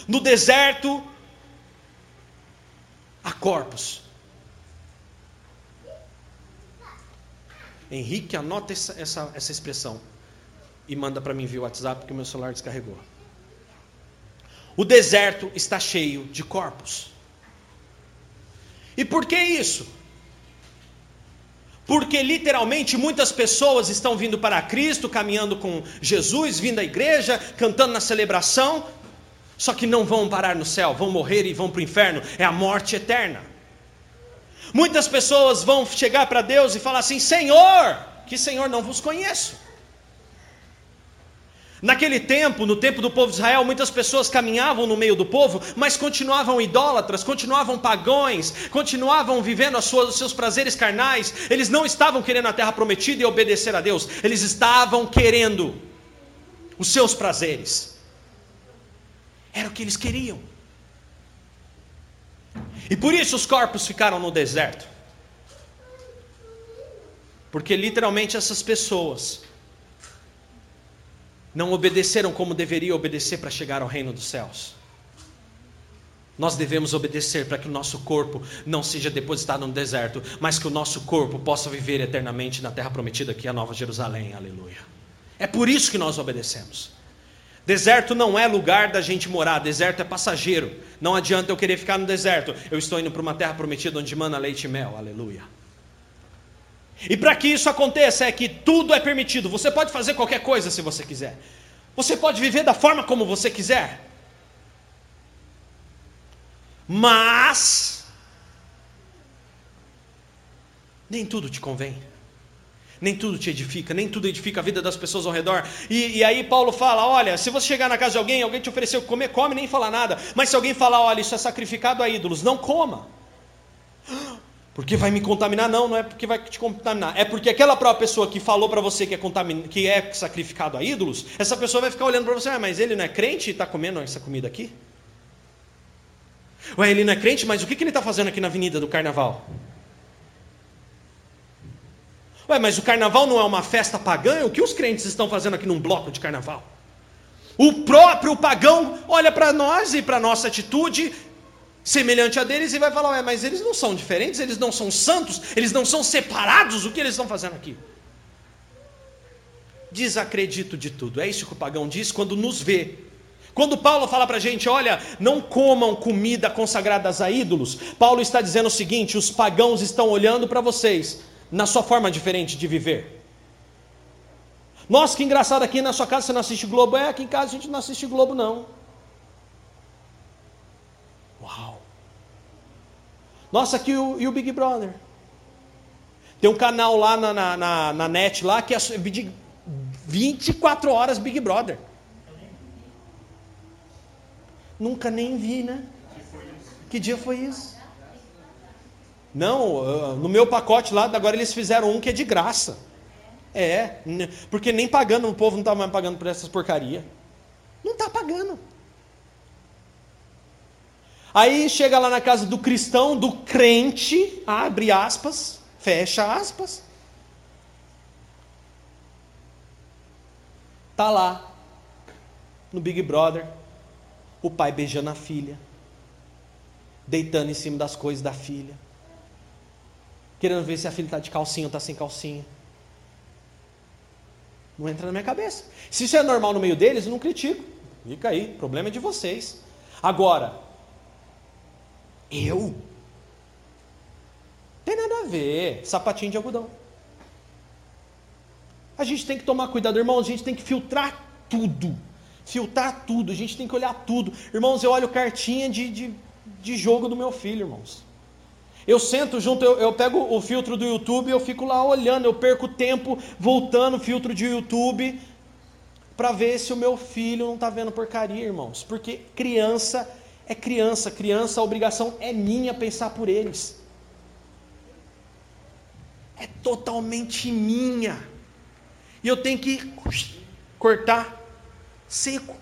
No deserto há corpos. Henrique, anota essa, essa, essa expressão e manda para mim via WhatsApp porque meu celular descarregou. O deserto está cheio de corpos. E por que isso? Porque literalmente muitas pessoas estão vindo para Cristo, caminhando com Jesus, vindo à igreja, cantando na celebração, só que não vão parar no céu, vão morrer e vão para o inferno, é a morte eterna. Muitas pessoas vão chegar para Deus e falar assim: Senhor, que Senhor não vos conheço. Naquele tempo, no tempo do povo de Israel, muitas pessoas caminhavam no meio do povo, mas continuavam idólatras, continuavam pagões, continuavam vivendo suas, os seus prazeres carnais. Eles não estavam querendo a terra prometida e obedecer a Deus, eles estavam querendo os seus prazeres. Era o que eles queriam. E por isso os corpos ficaram no deserto. Porque literalmente essas pessoas não obedeceram como deveriam obedecer para chegar ao reino dos céus. Nós devemos obedecer para que o nosso corpo não seja depositado no deserto, mas que o nosso corpo possa viver eternamente na terra prometida que é a Nova Jerusalém. Aleluia. É por isso que nós obedecemos. Deserto não é lugar da gente morar, deserto é passageiro. Não adianta eu querer ficar no deserto. Eu estou indo para uma terra prometida onde mana leite e mel. Aleluia. E para que isso aconteça é que tudo é permitido. Você pode fazer qualquer coisa se você quiser. Você pode viver da forma como você quiser. Mas nem tudo te convém. Nem tudo te edifica, nem tudo edifica a vida das pessoas ao redor. E, e, aí Paulo fala: olha, se você chegar na casa de alguém, alguém te ofereceu comer, come, nem falar nada. Mas se alguém falar, olha, isso é sacrificado a ídolos, não coma. Porque vai me contaminar? Não, não é porque vai te contaminar. É porque aquela própria pessoa que falou para você que é, que é sacrificado a ídolos, essa pessoa vai ficar olhando para você, ah, mas ele não é crente e está comendo essa comida aqui? Ué, ele não é crente, mas o que, que ele está fazendo aqui na avenida do carnaval? Ué, mas o carnaval não é uma festa pagã? O que os crentes estão fazendo aqui num bloco de carnaval? O próprio pagão olha para nós e para nossa atitude semelhante a deles e vai falar: Ué, mas eles não são diferentes, eles não são santos, eles não são separados, o que eles estão fazendo aqui? Desacredito de tudo, é isso que o pagão diz quando nos vê. Quando Paulo fala para a gente, olha, não comam comida consagrada a ídolos, Paulo está dizendo o seguinte: os pagãos estão olhando para vocês na sua forma diferente de viver. Nossa, que engraçado aqui na sua casa você não assiste Globo. É, aqui em casa a gente não assiste Globo, não. Nossa, aqui o, e o Big Brother? Tem um canal lá na, na, na, na net lá que é de 24 horas Big Brother. Nunca nem vi, né? Que dia foi isso? Não, no meu pacote lá, agora eles fizeram um que é de graça. É, porque nem pagando, o povo não está mais pagando por essas porcaria. Não está pagando. Aí chega lá na casa do cristão, do crente, abre aspas, fecha aspas. Tá lá no Big Brother, o pai beijando a filha, deitando em cima das coisas da filha, querendo ver se a filha está de calcinha ou está sem calcinha. Não entra na minha cabeça. Se isso é normal no meio deles, eu não critico. Fica aí, problema é de vocês. Agora, eu? Tem nada a ver. Sapatinho de algodão. A gente tem que tomar cuidado, irmãos. A gente tem que filtrar tudo. Filtrar tudo. A gente tem que olhar tudo. Irmãos, eu olho cartinha de, de, de jogo do meu filho, irmãos. Eu sento junto, eu, eu pego o filtro do YouTube, eu fico lá olhando, eu perco tempo voltando o filtro de YouTube para ver se o meu filho não está vendo porcaria, irmãos. Porque criança é criança, criança, a obrigação é minha pensar por eles. É totalmente minha. E eu tenho que cortar seco.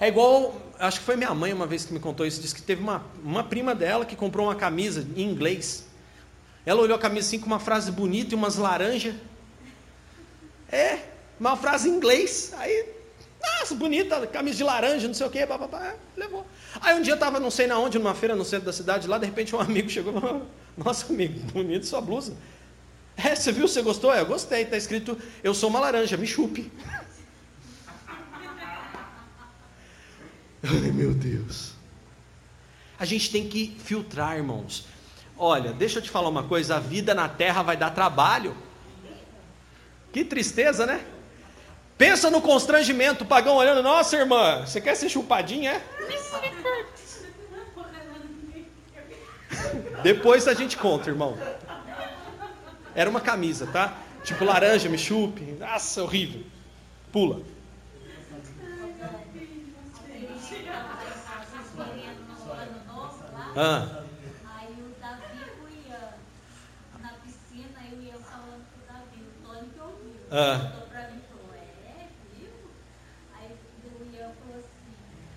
É igual, acho que foi minha mãe uma vez que me contou isso, disse que teve uma, uma prima dela que comprou uma camisa em inglês. Ela olhou a camisa assim com uma frase bonita e umas laranjas. É, uma frase em inglês. Aí, nossa, bonita, camisa de laranja, não sei o que, papapá, levou. Aí um dia eu estava não sei na onde, numa feira no centro da cidade, lá de repente um amigo chegou e falou, nossa amigo, bonita sua blusa. É, você viu, você gostou? É, eu gostei, está escrito, eu sou uma laranja, me chupe. Ai meu Deus. A gente tem que filtrar, irmãos. Olha, deixa eu te falar uma coisa: a vida na terra vai dar trabalho. Que tristeza, né? Pensa no constrangimento, o pagão olhando, nossa irmã, você quer ser chupadinha, é? Depois a gente conta, irmão. Era uma camisa, tá? Tipo laranja, me chupe. Nossa, horrível. Pula. Ah. Aí o Davi e o Ian na piscina, e o Ian falando pro Davi, o Tony que ouviu. Ah. pra mim falou, é, viu? Aí o Ian falou assim,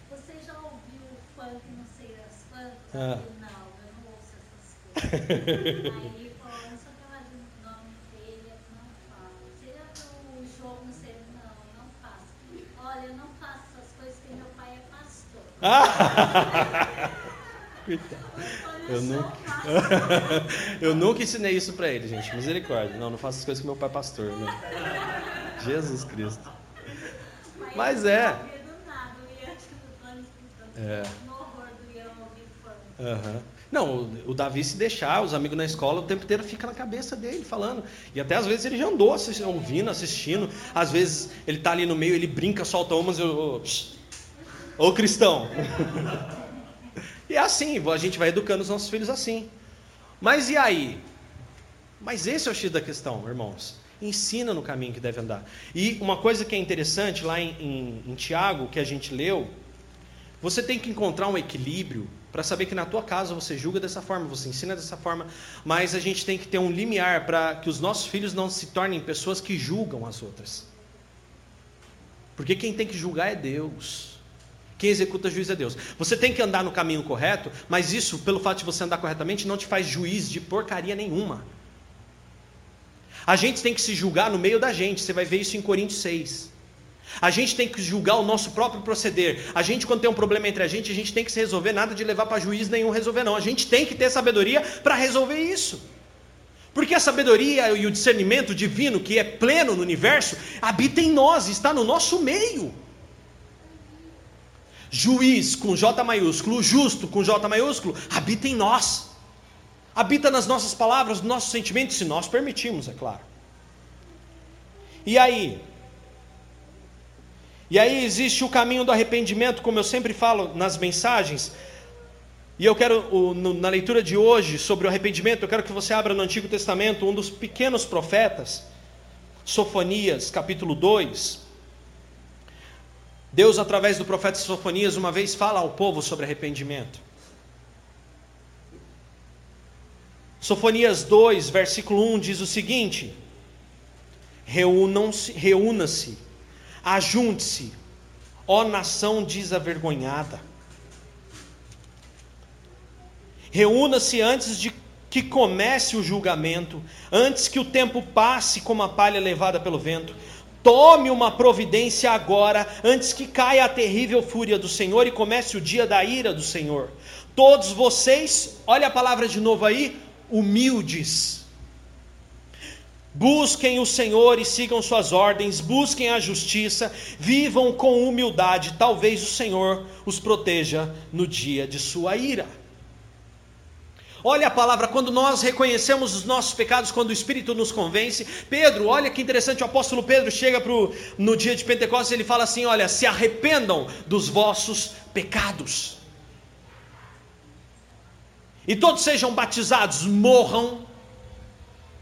você já ouviu o funk, não sei as funk? Ah. Eu, não, eu não ouço essas coisas. Aí falou, não o que mais o nome dele, não falo. Viu o jogo, não sei, não, não faço. Olha, eu não faço essas coisas porque meu pai é pastor. Ah. Eu nunca, eu nunca ensinei isso para ele, gente. Misericórdia. Não, não faço as coisas com meu pai pastor. Né? Jesus Cristo. Mas é. É. Uhum. Não, o, Davi se deixar, os amigos na escola, o tempo inteiro fica na cabeça dele falando. E até às vezes ele já andou assistindo, ouvindo, assistindo. Às vezes ele tá ali no meio, ele brinca, solta umas eu. Ô cristão! E é assim, a gente vai educando os nossos filhos assim. Mas e aí? Mas esse é o X da questão, irmãos. Ensina no caminho que deve andar. E uma coisa que é interessante lá em, em, em Tiago, que a gente leu, você tem que encontrar um equilíbrio para saber que na tua casa você julga dessa forma, você ensina dessa forma, mas a gente tem que ter um limiar para que os nossos filhos não se tornem pessoas que julgam as outras. Porque quem tem que julgar é Deus. Quem executa juiz é Deus. Você tem que andar no caminho correto, mas isso, pelo fato de você andar corretamente, não te faz juiz de porcaria nenhuma. A gente tem que se julgar no meio da gente, você vai ver isso em Coríntios 6. A gente tem que julgar o nosso próprio proceder. A gente, quando tem um problema entre a gente, a gente tem que se resolver, nada de levar para juiz nenhum resolver, não. A gente tem que ter sabedoria para resolver isso. Porque a sabedoria e o discernimento divino, que é pleno no universo, habita em nós, está no nosso meio juiz com J maiúsculo, justo com J maiúsculo, habita em nós. Habita nas nossas palavras, nos nossos sentimentos, se nós permitimos, é claro. E aí? E aí existe o caminho do arrependimento, como eu sempre falo nas mensagens. E eu quero, na leitura de hoje, sobre o arrependimento, eu quero que você abra no Antigo Testamento um dos pequenos profetas, Sofonias, capítulo 2. Deus, através do profeta Sofonias, uma vez fala ao povo sobre arrependimento. Sofonias 2, versículo 1 diz o seguinte: Reúnam-se, reúna-se, ajunte-se, ó nação desavergonhada. Reúna-se antes de que comece o julgamento, antes que o tempo passe como a palha levada pelo vento Tome uma providência agora, antes que caia a terrível fúria do Senhor e comece o dia da ira do Senhor. Todos vocês, olha a palavra de novo aí, humildes. Busquem o Senhor e sigam suas ordens, busquem a justiça, vivam com humildade, talvez o Senhor os proteja no dia de sua ira. Olha a palavra, quando nós reconhecemos os nossos pecados, quando o Espírito nos convence. Pedro, olha que interessante, o apóstolo Pedro chega pro, no dia de Pentecostes ele fala assim: Olha, se arrependam dos vossos pecados. E todos sejam batizados, morram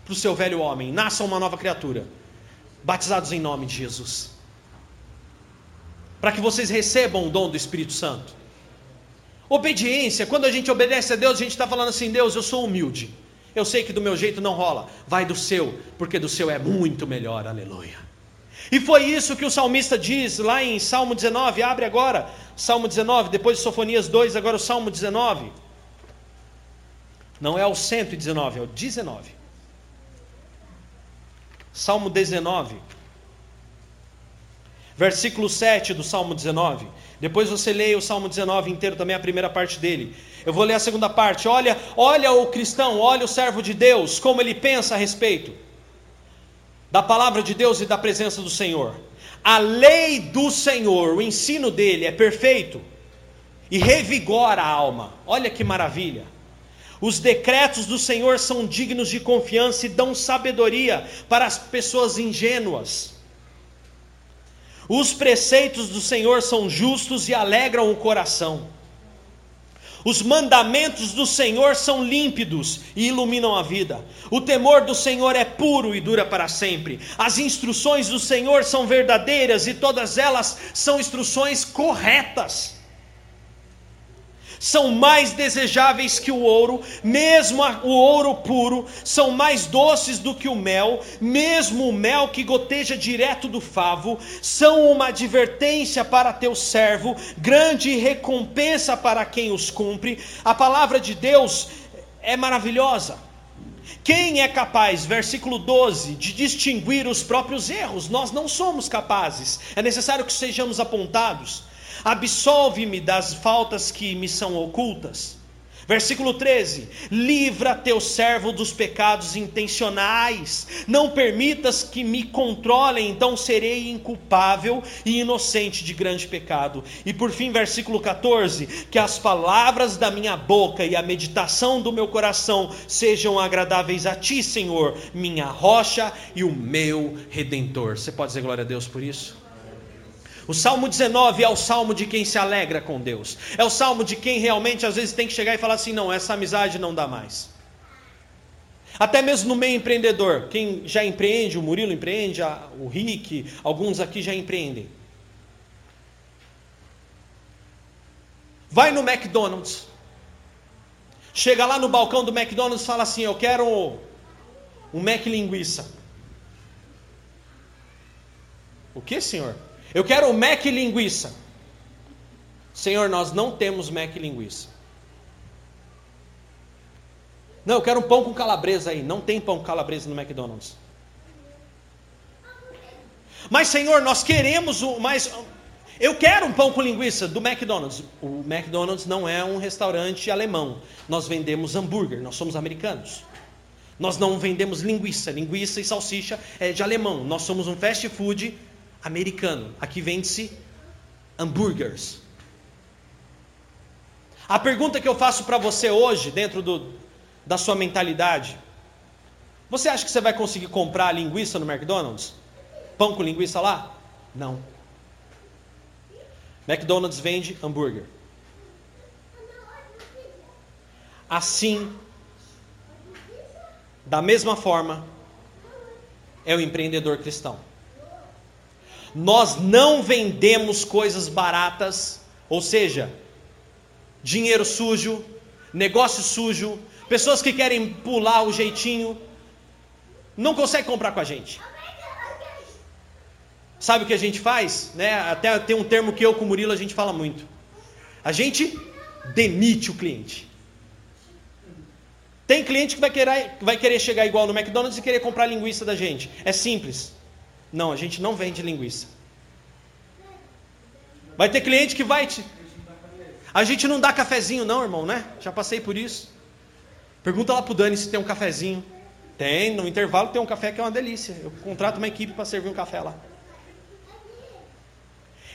para o seu velho homem, nasçam uma nova criatura, batizados em nome de Jesus. Para que vocês recebam o dom do Espírito Santo. Obediência, quando a gente obedece a Deus, a gente está falando assim: Deus, eu sou humilde. Eu sei que do meu jeito não rola. Vai do seu, porque do seu é muito melhor. Aleluia. E foi isso que o salmista diz lá em Salmo 19. Abre agora, Salmo 19, depois de Sofonias 2, agora o Salmo 19. Não é o 119, é o 19. Salmo 19, versículo 7 do Salmo 19. Depois você leia o Salmo 19 inteiro, também a primeira parte dele. Eu vou ler a segunda parte. Olha, olha o cristão, olha o servo de Deus, como ele pensa a respeito da palavra de Deus e da presença do Senhor. A lei do Senhor, o ensino dele é perfeito e revigora a alma. Olha que maravilha. Os decretos do Senhor são dignos de confiança e dão sabedoria para as pessoas ingênuas. Os preceitos do Senhor são justos e alegram o coração. Os mandamentos do Senhor são límpidos e iluminam a vida. O temor do Senhor é puro e dura para sempre. As instruções do Senhor são verdadeiras e todas elas são instruções corretas são mais desejáveis que o ouro, mesmo o ouro puro, são mais doces do que o mel, mesmo o mel que goteja direto do favo, são uma advertência para teu servo, grande recompensa para quem os cumpre. A palavra de Deus é maravilhosa. Quem é capaz, versículo 12, de distinguir os próprios erros? Nós não somos capazes, é necessário que sejamos apontados absolve-me das faltas que me são ocultas. Versículo 13: Livra teu servo dos pecados intencionais, não permitas que me controlem, então serei inculpável e inocente de grande pecado. E por fim, versículo 14: Que as palavras da minha boca e a meditação do meu coração sejam agradáveis a ti, Senhor, minha rocha e o meu redentor. Você pode dizer glória a Deus por isso? O Salmo 19 é o salmo de quem se alegra com Deus. É o salmo de quem realmente às vezes tem que chegar e falar assim: não, essa amizade não dá mais. Até mesmo no meio empreendedor, quem já empreende, o Murilo empreende, o Rick, alguns aqui já empreendem. Vai no McDonald's. Chega lá no balcão do McDonald's e fala assim: Eu quero um Mac linguiça. O que, senhor? Eu quero o Mac linguiça. Senhor, nós não temos Mac linguiça. Não, eu quero um pão com calabresa aí. Não tem pão com calabresa no McDonald's. Mas, Senhor, nós queremos o mais. Eu quero um pão com linguiça do McDonald's. O McDonald's não é um restaurante alemão. Nós vendemos hambúrguer, nós somos americanos. Nós não vendemos linguiça. Linguiça e salsicha é de alemão. Nós somos um fast food americano. Aqui vende-se hambúrgueres. A pergunta que eu faço para você hoje, dentro do, da sua mentalidade: você acha que você vai conseguir comprar linguiça no McDonald's? Pão com linguiça lá? Não. McDonald's vende hambúrguer. Assim, da mesma forma, é o empreendedor cristão. Nós não vendemos coisas baratas, ou seja, dinheiro sujo, negócio sujo, pessoas que querem pular o jeitinho, não conseguem comprar com a gente. Sabe o que a gente faz? Né? Até tem um termo que eu com o Murilo a gente fala muito. A gente demite o cliente. Tem cliente que vai querer, vai querer chegar igual no McDonald's e querer comprar linguiça da gente. É simples. Não, a gente não vende linguiça. Vai ter cliente que vai te. A gente não dá cafezinho, não, irmão, né? Já passei por isso. Pergunta lá pro Dani se tem um cafezinho. Tem, no intervalo tem um café que é uma delícia. Eu contrato uma equipe para servir um café lá.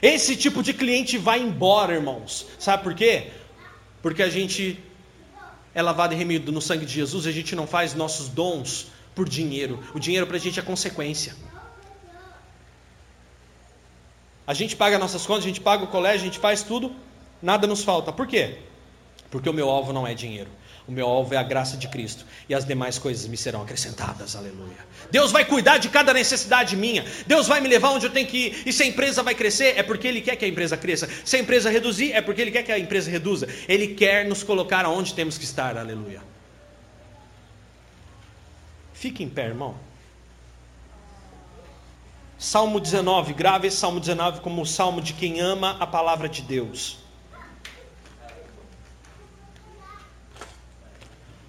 Esse tipo de cliente vai embora, irmãos. Sabe por quê? Porque a gente é lavado e remido no sangue de Jesus e a gente não faz nossos dons por dinheiro. O dinheiro para a gente é consequência. A gente paga nossas contas, a gente paga o colégio, a gente faz tudo, nada nos falta. Por quê? Porque o meu alvo não é dinheiro. O meu alvo é a graça de Cristo e as demais coisas me serão acrescentadas. Aleluia. Deus vai cuidar de cada necessidade minha. Deus vai me levar onde eu tenho que ir. E se a empresa vai crescer, é porque Ele quer que a empresa cresça. Se a empresa reduzir, é porque Ele quer que a empresa reduza. Ele quer nos colocar aonde temos que estar. Aleluia. Fique em pé, irmão. Salmo 19, grave esse Salmo 19 como o salmo de quem ama a palavra de Deus.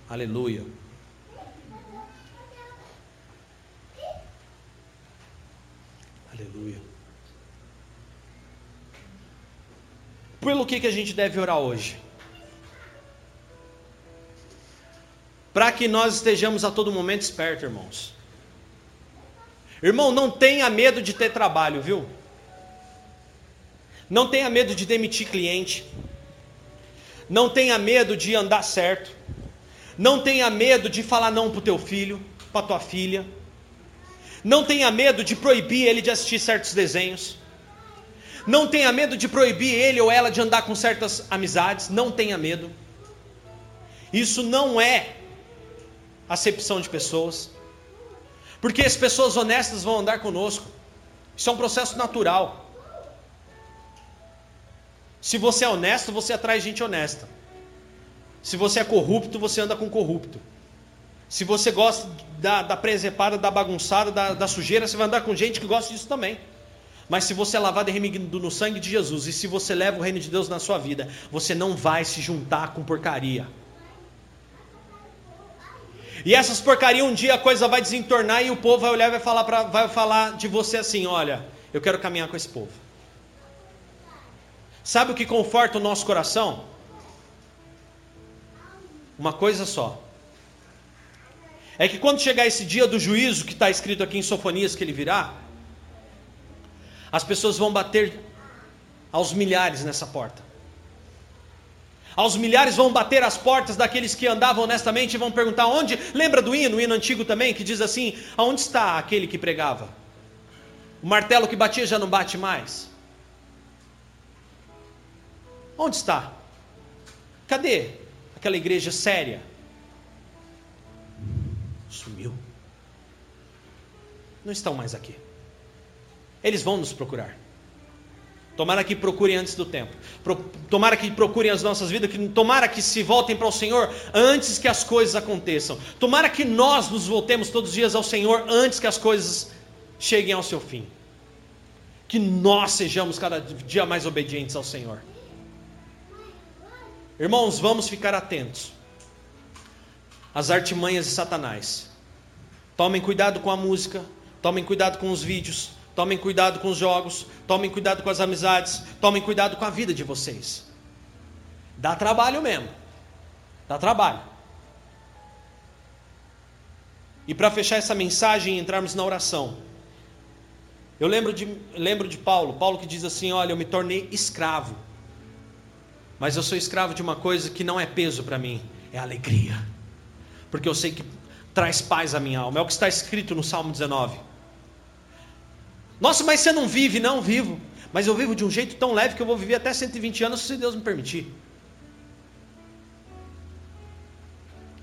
Aleluia. Aleluia. Pelo que, que a gente deve orar hoje? Para que nós estejamos a todo momento espertos, irmãos. Irmão, não tenha medo de ter trabalho, viu? Não tenha medo de demitir cliente. Não tenha medo de andar certo. Não tenha medo de falar não para o teu filho, para tua filha. Não tenha medo de proibir ele de assistir certos desenhos. Não tenha medo de proibir ele ou ela de andar com certas amizades. Não tenha medo. Isso não é acepção de pessoas. Porque as pessoas honestas vão andar conosco. Isso é um processo natural. Se você é honesto, você atrai gente honesta. Se você é corrupto, você anda com corrupto. Se você gosta da, da presepada, da bagunçada, da, da sujeira, você vai andar com gente que gosta disso também. Mas se você é lavado e remido no sangue de Jesus, e se você leva o reino de Deus na sua vida, você não vai se juntar com porcaria. E essas porcarias um dia a coisa vai desentornar e o povo vai olhar e vai falar, pra, vai falar de você assim: olha, eu quero caminhar com esse povo. Sabe o que conforta o nosso coração? Uma coisa só. É que quando chegar esse dia do juízo, que está escrito aqui em Sofonias que ele virá, as pessoas vão bater aos milhares nessa porta. Aos milhares vão bater as portas daqueles que andavam honestamente e vão perguntar onde. Lembra do hino, o hino antigo também, que diz assim: aonde está aquele que pregava? O martelo que batia já não bate mais. Onde está? Cadê aquela igreja séria. Sumiu. Não estão mais aqui. Eles vão nos procurar. Tomara que procurem antes do tempo. Tomara que procurem as nossas vidas. Tomara que se voltem para o Senhor antes que as coisas aconteçam. Tomara que nós nos voltemos todos os dias ao Senhor antes que as coisas cheguem ao seu fim. Que nós sejamos cada dia mais obedientes ao Senhor. Irmãos, vamos ficar atentos às artimanhas de Satanás. Tomem cuidado com a música, tomem cuidado com os vídeos, tomem cuidado com os jogos, tomem cuidado com as amizades, tomem cuidado com a vida de vocês. Dá trabalho mesmo. Dá trabalho. E para fechar essa mensagem e entrarmos na oração, eu lembro de, lembro de Paulo, Paulo que diz assim: Olha, eu me tornei escravo mas eu sou escravo de uma coisa que não é peso para mim, é alegria. Porque eu sei que traz paz à minha alma. É o que está escrito no Salmo 19. Nossa, mas você não vive? Não vivo. Mas eu vivo de um jeito tão leve que eu vou viver até 120 anos se Deus me permitir.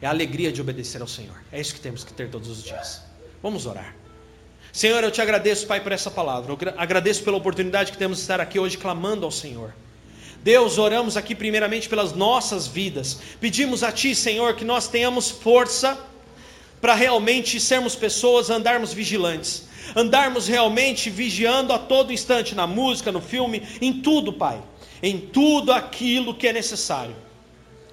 É a alegria de obedecer ao Senhor. É isso que temos que ter todos os dias. Vamos orar. Senhor, eu te agradeço, Pai, por essa palavra. Eu agradeço pela oportunidade que temos de estar aqui hoje clamando ao Senhor. Deus, oramos aqui primeiramente pelas nossas vidas. Pedimos a Ti, Senhor, que nós tenhamos força para realmente sermos pessoas, andarmos vigilantes, andarmos realmente vigiando a todo instante na música, no filme, em tudo, Pai, em tudo aquilo que é necessário.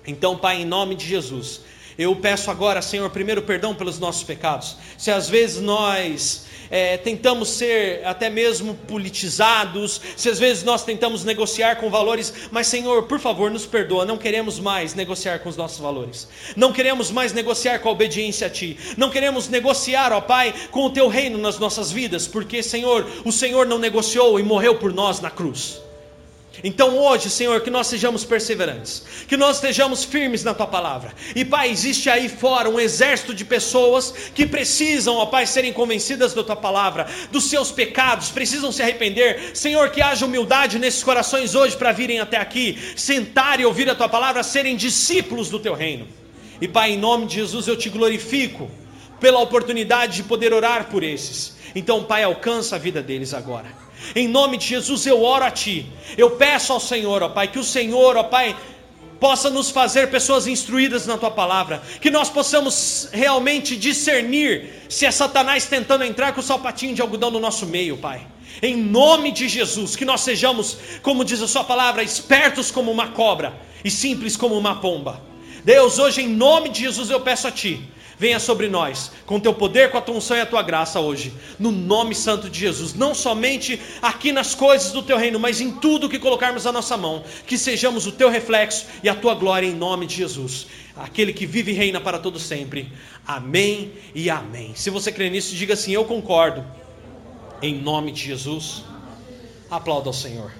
Então, Pai, em nome de Jesus, eu peço agora, Senhor, primeiro perdão pelos nossos pecados. Se às vezes nós é, tentamos ser até mesmo politizados, se às vezes nós tentamos negociar com valores, mas Senhor, por favor, nos perdoa, não queremos mais negociar com os nossos valores, não queremos mais negociar com a obediência a Ti, não queremos negociar, ó Pai, com o Teu reino nas nossas vidas, porque Senhor, o Senhor não negociou e morreu por nós na cruz. Então hoje, Senhor, que nós sejamos perseverantes, que nós estejamos firmes na tua palavra. E Pai, existe aí fora um exército de pessoas que precisam, ó Pai, serem convencidas da tua palavra, dos seus pecados, precisam se arrepender. Senhor, que haja humildade nesses corações hoje para virem até aqui, sentar e ouvir a tua palavra, serem discípulos do teu reino. E Pai, em nome de Jesus eu te glorifico pela oportunidade de poder orar por esses. Então, Pai, alcança a vida deles agora. Em nome de Jesus eu oro a Ti. Eu peço ao Senhor, ó Pai, que o Senhor, ó Pai, possa nos fazer pessoas instruídas na tua palavra, que nós possamos realmente discernir se é Satanás tentando entrar com o salpatinho de algodão no nosso meio, Pai. Em nome de Jesus, que nós sejamos, como diz a sua palavra, espertos como uma cobra e simples como uma pomba. Deus, hoje em nome de Jesus eu peço a ti, venha sobre nós, com teu poder, com a tua unção e a tua graça hoje, no nome santo de Jesus, não somente aqui nas coisas do teu reino, mas em tudo que colocarmos a nossa mão, que sejamos o teu reflexo e a tua glória em nome de Jesus, aquele que vive e reina para todo sempre. Amém e amém. Se você crê nisso, diga assim: Eu concordo. Em nome de Jesus, aplauda ao Senhor.